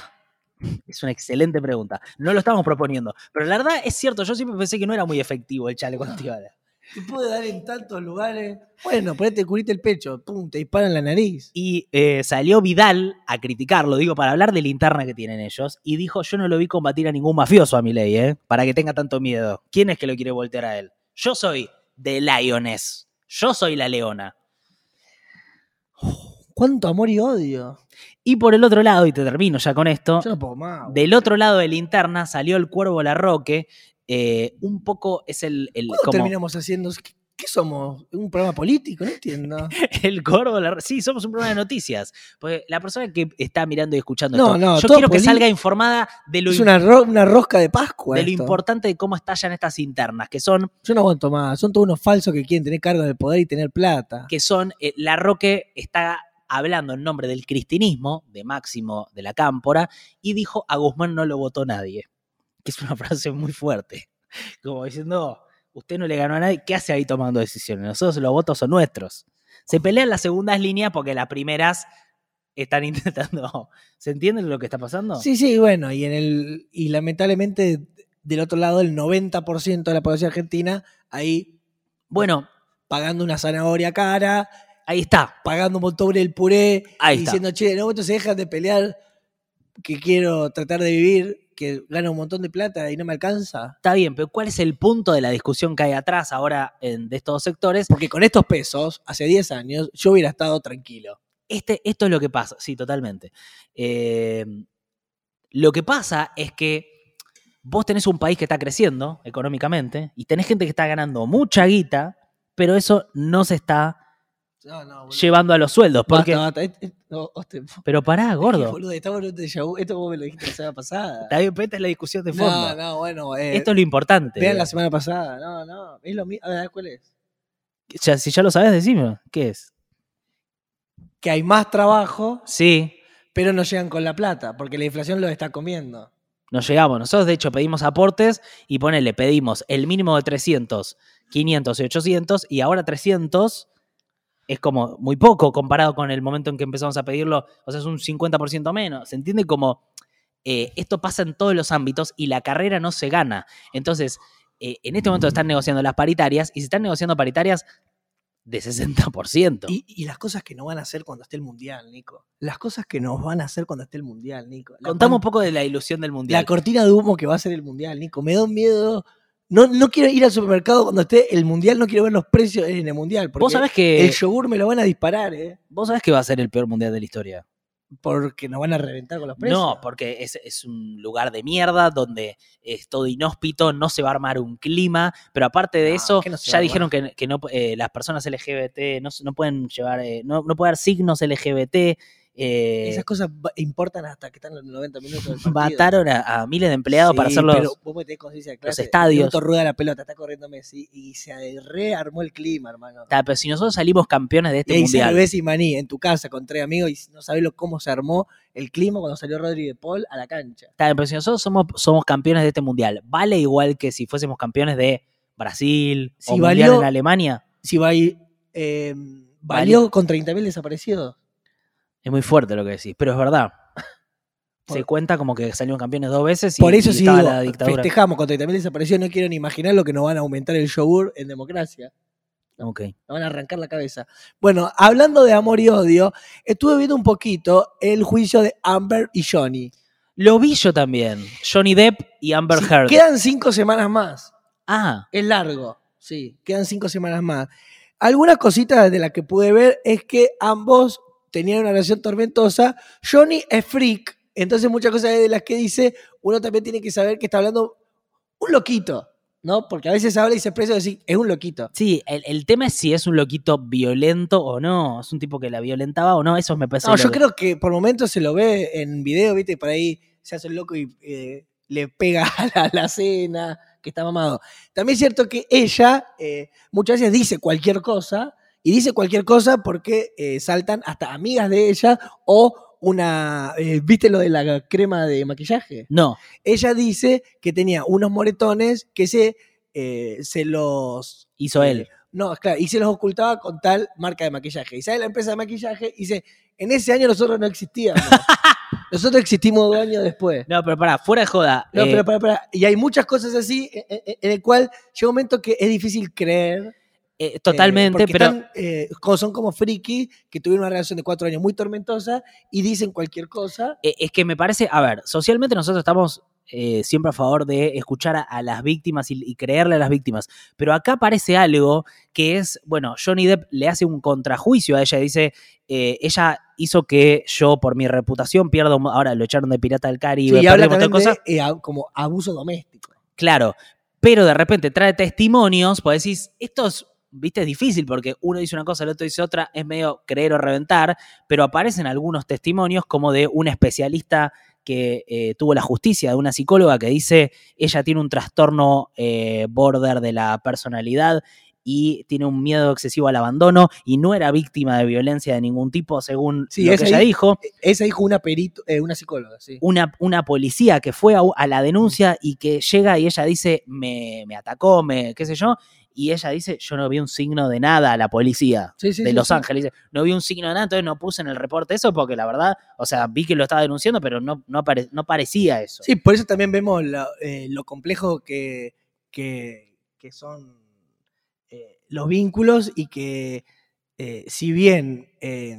*laughs* Es una excelente pregunta. No lo estamos proponiendo. Pero la verdad es cierto, yo siempre pensé que no era muy efectivo el chaleco antibalas. Te puede dar en tantos lugares. Bueno, ponete, cubrite el pecho. Pum, te disparan la nariz. Y eh, salió Vidal a criticarlo, digo, para hablar de la interna que tienen ellos. Y dijo, yo no lo vi combatir a ningún mafioso a mi ley, ¿eh? Para que tenga tanto miedo. ¿Quién es que lo quiere voltear a él? Yo soy The Lioness. Yo soy la leona. ¿Cuánto amor y odio? Y por el otro lado, y te termino ya con esto, Yo no puedo más. del otro lado de la interna salió el Cuervo Larroque. Eh, un poco es el, el ¿Cuándo como- terminamos haciendo? ¿Qué, qué somos? ¿Un programa político? No entiendo. *laughs* El Corvo, la- sí, somos un programa de noticias. Porque la persona que está mirando y escuchando No, esto, no, yo quiero que salga informada de lo, es una, ro- una rosca de Pascua. de lo importante de cómo estallan estas internas, que son, Yo no aguanto más. Son todos unos falsos que quieren tener cargo del poder y tener plata. que son, eh, la Roque está hablando en nombre del cristinismo, de Máximo de la Cámpora, y dijo, a Guzmán no lo votó nadie. Que es una *laughs* frase muy fuerte. Como diciendo, usted no le ganó a nadie, ¿qué hace ahí tomando decisiones? Nosotros los votos son nuestros. Se pelean las segundas líneas porque las primeras están *laughs* intentando. ¿Se entiende lo que está pasando? Sí, sí, bueno, y en el y lamentablemente del otro lado el 90% de la población argentina ahí Bueno, pagando una zanahoria cara, ahí está. pagando un montón el puré, Ahí y está. diciendo, che, no, se dejan de pelear, que quiero tratar de vivir, que gano un montón de plata y no me alcanza. Está bien, pero ¿cuál es el punto de la discusión que hay atrás ahora en- de estos dos sectores? Porque con estos pesos, hace 10 años, yo hubiera estado tranquilo. Este, esto es lo que pasa, sí, totalmente. Eh, lo que pasa es que vos tenés un país que está creciendo económicamente y tenés gente que está ganando mucha guita, pero eso no se está No, no, llevando a los sueldos. Porque, Basta, basta. Eh, eh, no, hostia, pero pará, es que, gordo. boludo, estamos en un déjà vu. Esto vos me lo dijiste la semana pasada. Está bien, esta es la discusión de fondo. No, no, bueno. eh, Esto es lo importante. Vean la semana pasada. No, no. Es lo mismo. A ver, ¿cuál es? Ya- si ya lo sabes, decime. ¿Qué es? Que hay más trabajo, Sí, pero no llegan con la plata, porque la inflación los está comiendo. nos llegamos. Nosotros, de hecho, pedimos aportes y ponele, pedimos el mínimo de 300, 500 y 800, y ahora 300 es como muy poco comparado con el momento en que empezamos a pedirlo. O sea, es un 50% menos. ¿Se entiende como eh, esto pasa en todos los ámbitos y la carrera no se gana? Entonces, eh, en este momento están negociando las paritarias y se están negociando paritarias de 60%. Y, y las cosas que no van a hacer cuando esté el mundial, Nico. Las cosas que nos van a hacer cuando esté el mundial, Nico. La Contamos un poco de la ilusión del mundial. La cortina de humo que va a ser el mundial, Nico. Me da un miedo. No, no quiero ir al supermercado cuando esté el mundial, no quiero ver los precios en el mundial. Porque Vos sabés que el yogur me lo van a disparar, ¿eh? vos sabés que va a ser el peor mundial de la historia. porque nos van a reventar con los precios. No, porque es, es un lugar de mierda donde es todo inhóspito, no se va a armar un clima, pero aparte de No, eso, que no se va ya a dijeron que, que no, eh, las personas LGBT no, se- no pueden llevar, eh, no, no puede haber signos LGBT. Eh, Esas cosas importan hasta que están los 90 minutos del partido. mataron a, a miles de empleados para hacer los, pero vos metés conciencia de clase, estadios. de pronto rueda la pelota, está corriendo Messi y se rearmó el clima, hermano. Ta, pero si nosotros salimos campeones de Y este ahí mundial, cerveza y maní en tu casa con tres amigos y no sabés lo, cómo se armó el clima cuando salió Rodri de Paul a la cancha. ta, pero si nosotros somos, somos campeones de este mundial, ¿vale igual que si fuésemos campeones de Brasil Si o mundial valió- en Alemania? Si va eh, valió con 30.000 desaparecidos. Es muy fuerte lo que decís, pero es verdad. *laughs* Se cuenta como que salimos campeones dos veces y, Por eso y sí digo, la dictadura. festejamos 30.000 desaparecidos, no quiero ni imaginar lo que nos van a aumentar el yogur en democracia. Ok. Nos van a arrancar la cabeza. Bueno, hablando de amor y odio, estuve viendo un poquito el juicio de Amber y Johnny. Lo vi yo también. Johnny Depp y Amber Sí, Heard. quedan cinco semanas más. Ah, Es largo, sí, quedan cinco semanas más. Algunas cositas de las que pude ver es que ambos tenían una relación tormentosa. Johnny es freak, entonces muchas cosas de las que dice, uno también tiene que saber que está hablando un loquito, ¿no? Porque a veces habla y se expresa y decir, es un loquito. sí, el, el tema es si es un loquito violento o no. Es un tipo que la violentaba o no. Eso me parece. No, yo que- creo que por momentos se lo ve en video, ¿viste? Por ahí se hace el loco y eh, le pega *laughs* a la, a la cena, que está mamado. También es cierto que ella eh, muchas veces dice cualquier cosa, y dice cualquier cosa porque eh, saltan hasta amigas de ella o una. eh, ¿Viste lo de la crema de maquillaje? No. Ella dice que tenía unos moretones que se, eh, se los. Hizo él. no, claro, y se los ocultaba con tal marca de maquillaje. Y sale la empresa de maquillaje y dice: En ese año nosotros no existíamos. *laughs* nosotros existimos dos años después. No, pero pará, fuera de joda. No, eh, pero para, para. Y hay muchas cosas así en, en- en el cual llega un momento que es difícil creer. Eh, eh, totalmente, pero. están, eh, son como friki que tuvieron una relación de cuatro años muy tormentosa y dicen cualquier cosa. Es que me parece, a ver, socialmente nosotros estamos siempre a favor de escuchar a, a las víctimas y, y creerle a las víctimas, pero acá aparece algo que es, bueno, Johnny Depp le hace un contrajuicio a ella, dice, ella hizo que yo por mi reputación pierda, ahora lo echaron de Pirata del Caribe, Sí, y habla de cosas, como abuso doméstico. claro, pero de repente trae testimonios, pues decís, esto es, viste, es difícil porque uno dice una cosa, el otro dice otra, es medio creer o reventar, pero aparecen algunos testimonios como de un especialista que eh, tuvo la justicia, de una psicóloga que dice, ella tiene un trastorno eh, border de la personalidad y tiene un miedo excesivo al abandono y no era víctima de violencia de ningún tipo, según Sí, lo que ella dijo Esa dijo una perito, eh, una psicóloga, sí. una, una policía que fue a, a la denuncia y que llega y ella dice, me, me atacó, me, qué sé yo, y ella dice, yo no vi un signo de nada a la policía Sí, sí, de sí, Los. Ángeles. Dice, no vi un signo de nada, entonces no puse en el reporte eso porque la verdad, o sea, vi que lo estaba denunciando, pero no, no, apare- no parecía eso. Sí, por eso también vemos lo, eh, lo complejo que, que, que son eh, los vínculos y que eh, si bien eh,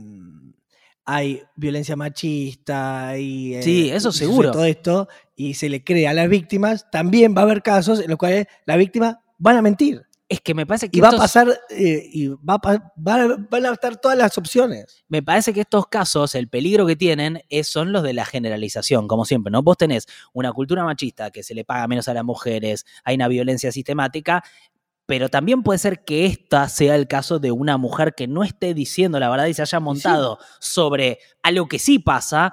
hay violencia machista y Sí, eso seguro. todo esto y se le cree a las víctimas, también va a haber casos en los cuales las víctimas van a mentir Es que me parece que y va a estos- pasar eh, y va a, pa- va- van a estar todas las opciones. me parece que estos casos, el peligro que tienen es, son los de la generalización, como siempre, ¿no? Vos tenés una cultura machista que se le paga menos a las mujeres, hay una violencia sistemática, pero también puede ser que esta sea el caso de una mujer que no esté diciendo la verdad y se haya montado sobre algo que sí pasa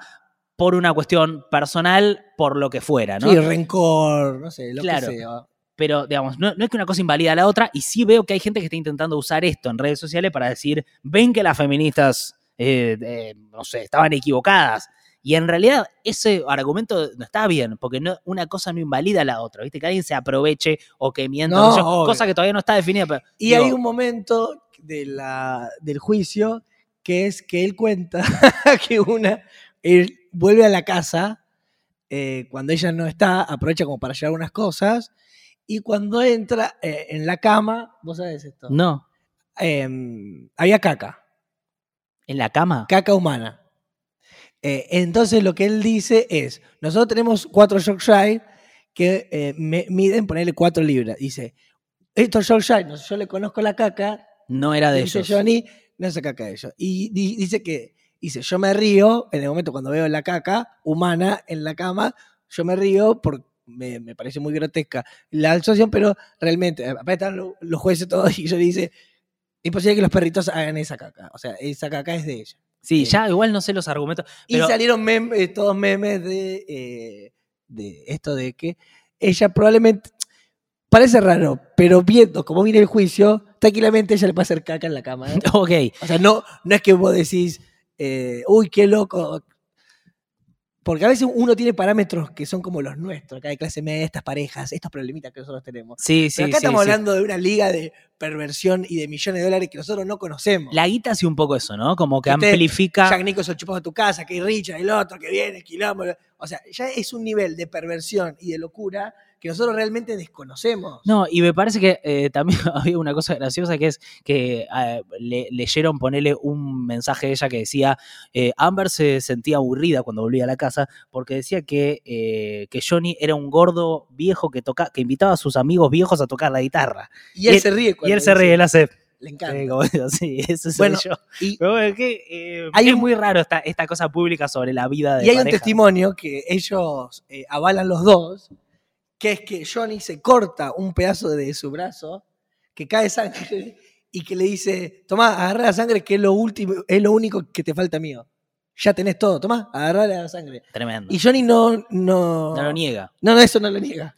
por una cuestión personal, por lo que fuera, ¿no? Sí, rencor, no sé, lo Claro. que sea. Pero digamos, no, no es que una cosa invalida a la otra, y sí veo que hay gente que está intentando usar esto en redes sociales para decir, ven que las feministas, eh, eh, no sé, estaban equivocadas. Y en realidad ese argumento no está bien, porque no, una cosa no invalida a la otra, ¿viste? Que alguien se aproveche o que mienta, No, cosa que todavía no está definida. Pero, Y digo, hay un momento de la, del juicio que es que él cuenta *laughs* que una, él vuelve a la casa eh, cuando ella no está, aprovecha como para llevar unas cosas, y cuando entra eh, en la cama, vos sabés esto, No, em, había caca, en la cama. caca humana. Eh, entonces lo que él dice es, nosotros tenemos cuatro Yorkshire que eh, me- miden, ponerle cuatro libras. Dice, estos Yorkshire, no yo le conozco la caca, No era de dice ellos. Johnny, no es caca de ellos. Y di- dice que dice, yo me río en el momento cuando veo la caca humana en la cama, yo me río porque me, me parece muy grotesca la asociación, pero realmente, aparte están lo- los jueces todos *laughs* y yo le dice, imposible que los perritos hagan esa caca. O sea, esa caca es de ella. Sí, ya igual no sé los argumentos. Y salieron memes, todos memes de, eh, de esto de que ella probablemente, parece raro, pero viendo cómo viene el juicio, tranquilamente ella le puede hacer caca en la cama. ¿eh? *laughs* ok, O sea, no, no es que vos decís, eh, uy, qué loco. Porque a veces uno tiene parámetros que son como los nuestros, acá de clase media, estas parejas, estos problemitas que nosotros tenemos. sí, sí. Pero acá sí, estamos sí. hablando de una liga de perversión y de millones de dólares que nosotros no conocemos. La guita hace un poco eso, ¿no? Como que usted- amplifica. Jack Nicholson chupado de tu casa, que hay Richard, el otro que viene, el quilombo. O sea, ya es un nivel de perversión y de locura que nosotros realmente desconocemos. No, y me parece que eh, también *laughs* había una cosa graciosa que es que eh, le, leyeron ponerle un mensaje de ella que decía, eh, Amber se sentía aburrida cuando volvía a la casa porque decía que, que Johnny era un gordo viejo que, toca, que invitaba a sus amigos viejos a tocar la guitarra. y él y- se ríe cuando él se ríe, él hace... Le encanta. eh, como *laughs* sí, eso soy Bueno, yo. y, Pero bueno, que, eh, Hay es un- muy raro esta, esta cosa pública sobre la vida de y hay un testimonio que ellos eh, avalan los dos, que es que Johnny se corta un pedazo de su brazo, que cae sangre, y que le dice, tomá, agarrá la sangre, que es lo último, es lo único que te falta mío. Ya tenés todo, tomá, agarrá la sangre. Tremendo. Y Johnny no, no. No lo niega. No, no, eso no lo niega.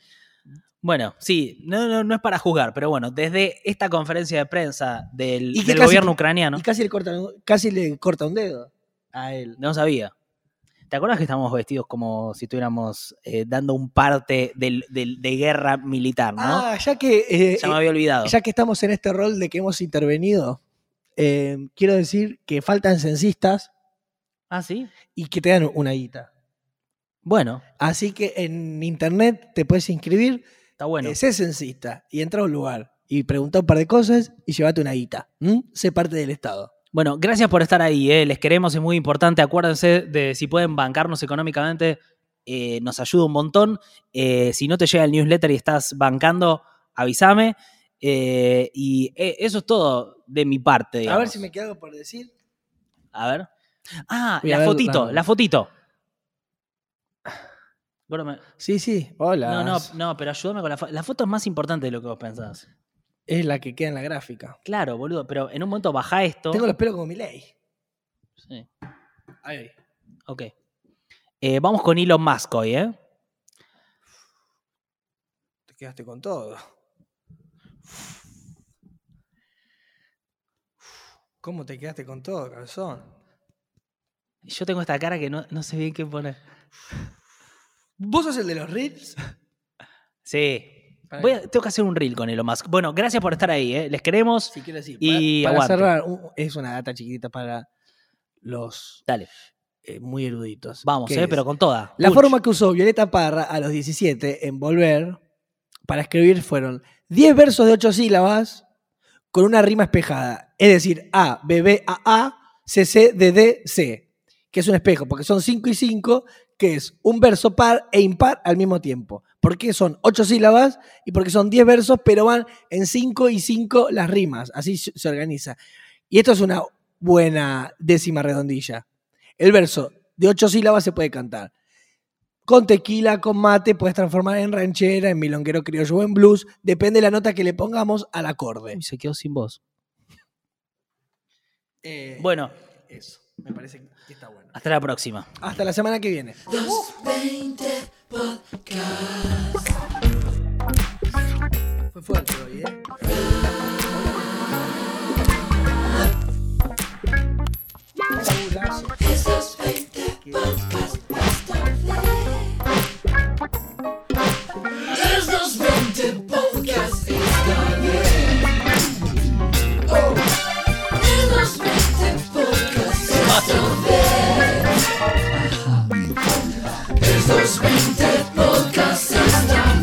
Bueno, sí, no, no, no es para juzgar, pero bueno, desde esta conferencia de prensa del, gobierno ucraniano, Y casi le corta, casi le corta un dedo a él. no sabía. ¿Te acuerdas que estamos vestidos como si estuviéramos eh, dando un parte del- del- de guerra militar, no? Ah, ya que, eh, ya me había olvidado. ya que estamos en este rol de que hemos intervenido, eh, quiero decir que faltan censistas Ah, sí. y que te dan una guita. Bueno, Así que en internet te puedes inscribir, está bueno. sé censista y entra a un lugar y pregunta un par de cosas y llévate una guita. ¿m? Sé parte del Estado. Bueno, gracias por estar ahí, eh. les queremos, es muy importante. Acuérdense de si pueden bancarnos económicamente, eh, nos ayuda un montón. Eh, si no te llega el newsletter y estás bancando, avísame. Y eso es todo de mi parte. A ver si me quedo por decir. A ver. Ah, Voy la ver fotito, la- la fotito. Gordo, me- Sí, sí, hola. No, no, no, pero ayúdame con la foto. La foto es más importante de lo que vos pensás. Es la que queda en la gráfica. Claro, boludo, pero en un momento baja esto. Tengo los pelos como mi ley. Sí, Ahí. ok. Eh, vamos con Elon Musk hoy, ¿eh? Te quedaste con todo. ¿Cómo te quedaste con todo, calzón? Yo tengo esta cara que no, no sé bien qué poner. ¿Vos sos el de los reels? *laughs* Sí. Para- Voy a- tengo que hacer un reel con Elon Musk. Bueno, gracias por estar ahí, ¿eh? Les queremos. Si quieres decir. Y para, aguante. cerrar, un- es una data chiquitita para los Dale, eh, muy eruditos. vamos, ¿eh? es Pero con toda. La Punch. forma que usó Violeta Parra a los 17 en Volver para escribir fueron 10 versos de 8 sílabas con una rima espejada. Es decir, A, B, B, A, A, C, C, D, D, C. Que es un espejo, porque son 5 y 5, que es un verso par e impar al mismo tiempo. Porque son 8 sílabas y porque son 10 versos, pero van en 5 y 5 las rimas. Así se organiza. Y esto es una buena décima redondilla. El verso de 8 sílabas se puede cantar. Con tequila, con mate, puedes transformar en ranchera, en milonguero criollo o en blues. Depende de la nota que le pongamos al acorde. Uy, se quedó sin voz. Eh, Bueno, Eso, me parece que está bueno. Hasta la próxima. Hasta la semana que viene. Los 20 Fue fuerte hoy, ¿eh? Esos 20 podcasts Esos 20 podcasts Podcast System.